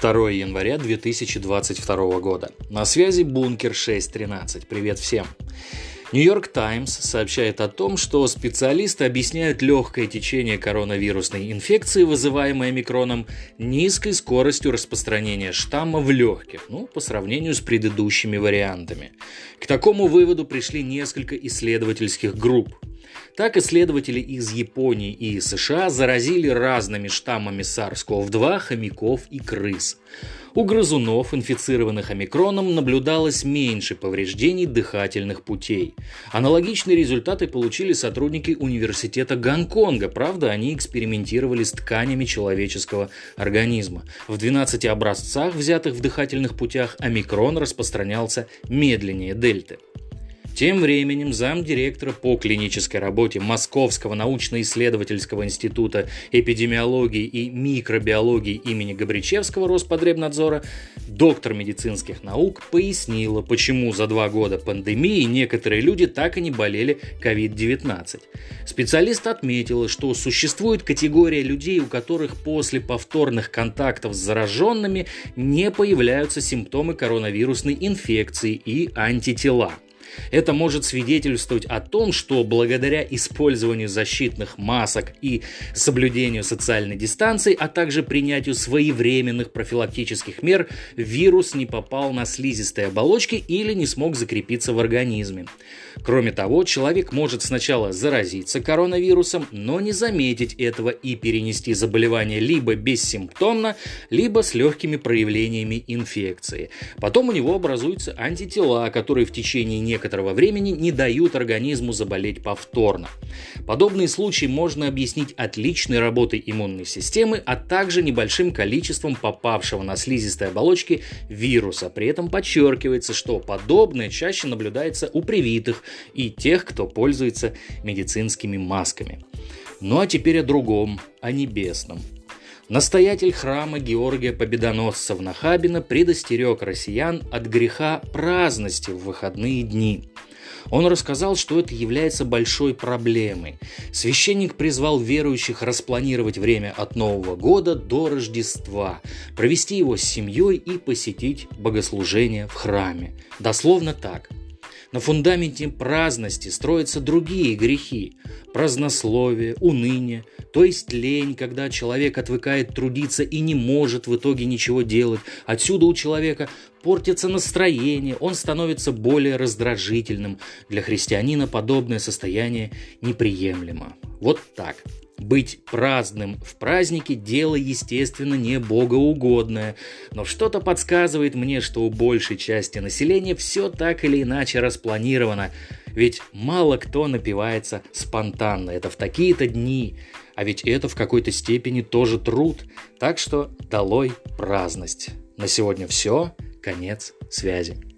2 января 2022 года. На связи Бункер 613. Привет всем. Нью-Йорк Таймс сообщает о том, что специалисты объясняют легкое течение коронавирусной инфекции, вызываемой омикроном, низкой скоростью распространения штамма в легких, ну, по сравнению с предыдущими вариантами. К такому выводу пришли несколько исследовательских групп. Так исследователи из Японии и США заразили разными штаммами SARS-CoV-2 хомяков и крыс. У грызунов, инфицированных омикроном, наблюдалось меньше повреждений дыхательных путей. Аналогичные результаты получили сотрудники университета Гонконга. Правда, они экспериментировали с тканями человеческого организма. В 12 образцах, взятых в дыхательных путях, омикрон распространялся медленнее дельты. Тем временем замдиректора по клинической работе Московского научно-исследовательского института эпидемиологии и микробиологии имени Габричевского Роспотребнадзора, доктор медицинских наук, пояснила, почему за два года пандемии некоторые люди так и не болели COVID-19. Специалист отметила, что существует категория людей, у которых после повторных контактов с зараженными не появляются симптомы коронавирусной инфекции и антитела – это может свидетельствовать о том, что благодаря использованию защитных масок и соблюдению социальной дистанции, а также принятию своевременных профилактических мер, вирус не попал на слизистые оболочки или не смог закрепиться в организме. Кроме того, человек может сначала заразиться коронавирусом, но не заметить этого и перенести заболевание либо бессимптомно, либо с легкими проявлениями инфекции. Потом у него образуются антитела, которые в течение некоторого времени не дают организму заболеть повторно. Подобные случаи можно объяснить отличной работой иммунной системы, а также небольшим количеством попавшего на слизистой оболочки вируса. При этом подчеркивается, что подобное чаще наблюдается у привитых и тех, кто пользуется медицинскими масками. Ну а теперь о другом, о небесном. Настоятель храма Георгия Победоносца в Нахабино предостерег россиян от греха праздности в выходные дни. Он рассказал, что это является большой проблемой. Священник призвал верующих распланировать время от Нового года до Рождества, провести его с семьей и посетить богослужение в храме. Дословно так. На фундаменте праздности строятся другие грехи – празднословие, уныние, то есть лень, когда человек отвыкает трудиться и не может в итоге ничего делать. Отсюда у человека портится настроение, он становится более раздражительным. Для христианина подобное состояние неприемлемо. Вот так. Быть праздным в празднике – дело, естественно, не богоугодное, но что-то подсказывает мне, что у большей части населения все так или иначе распланировано, ведь мало кто напивается спонтанно, это в такие-то дни, а ведь это в какой-то степени тоже труд, так что долой праздность. На сегодня все, конец связи.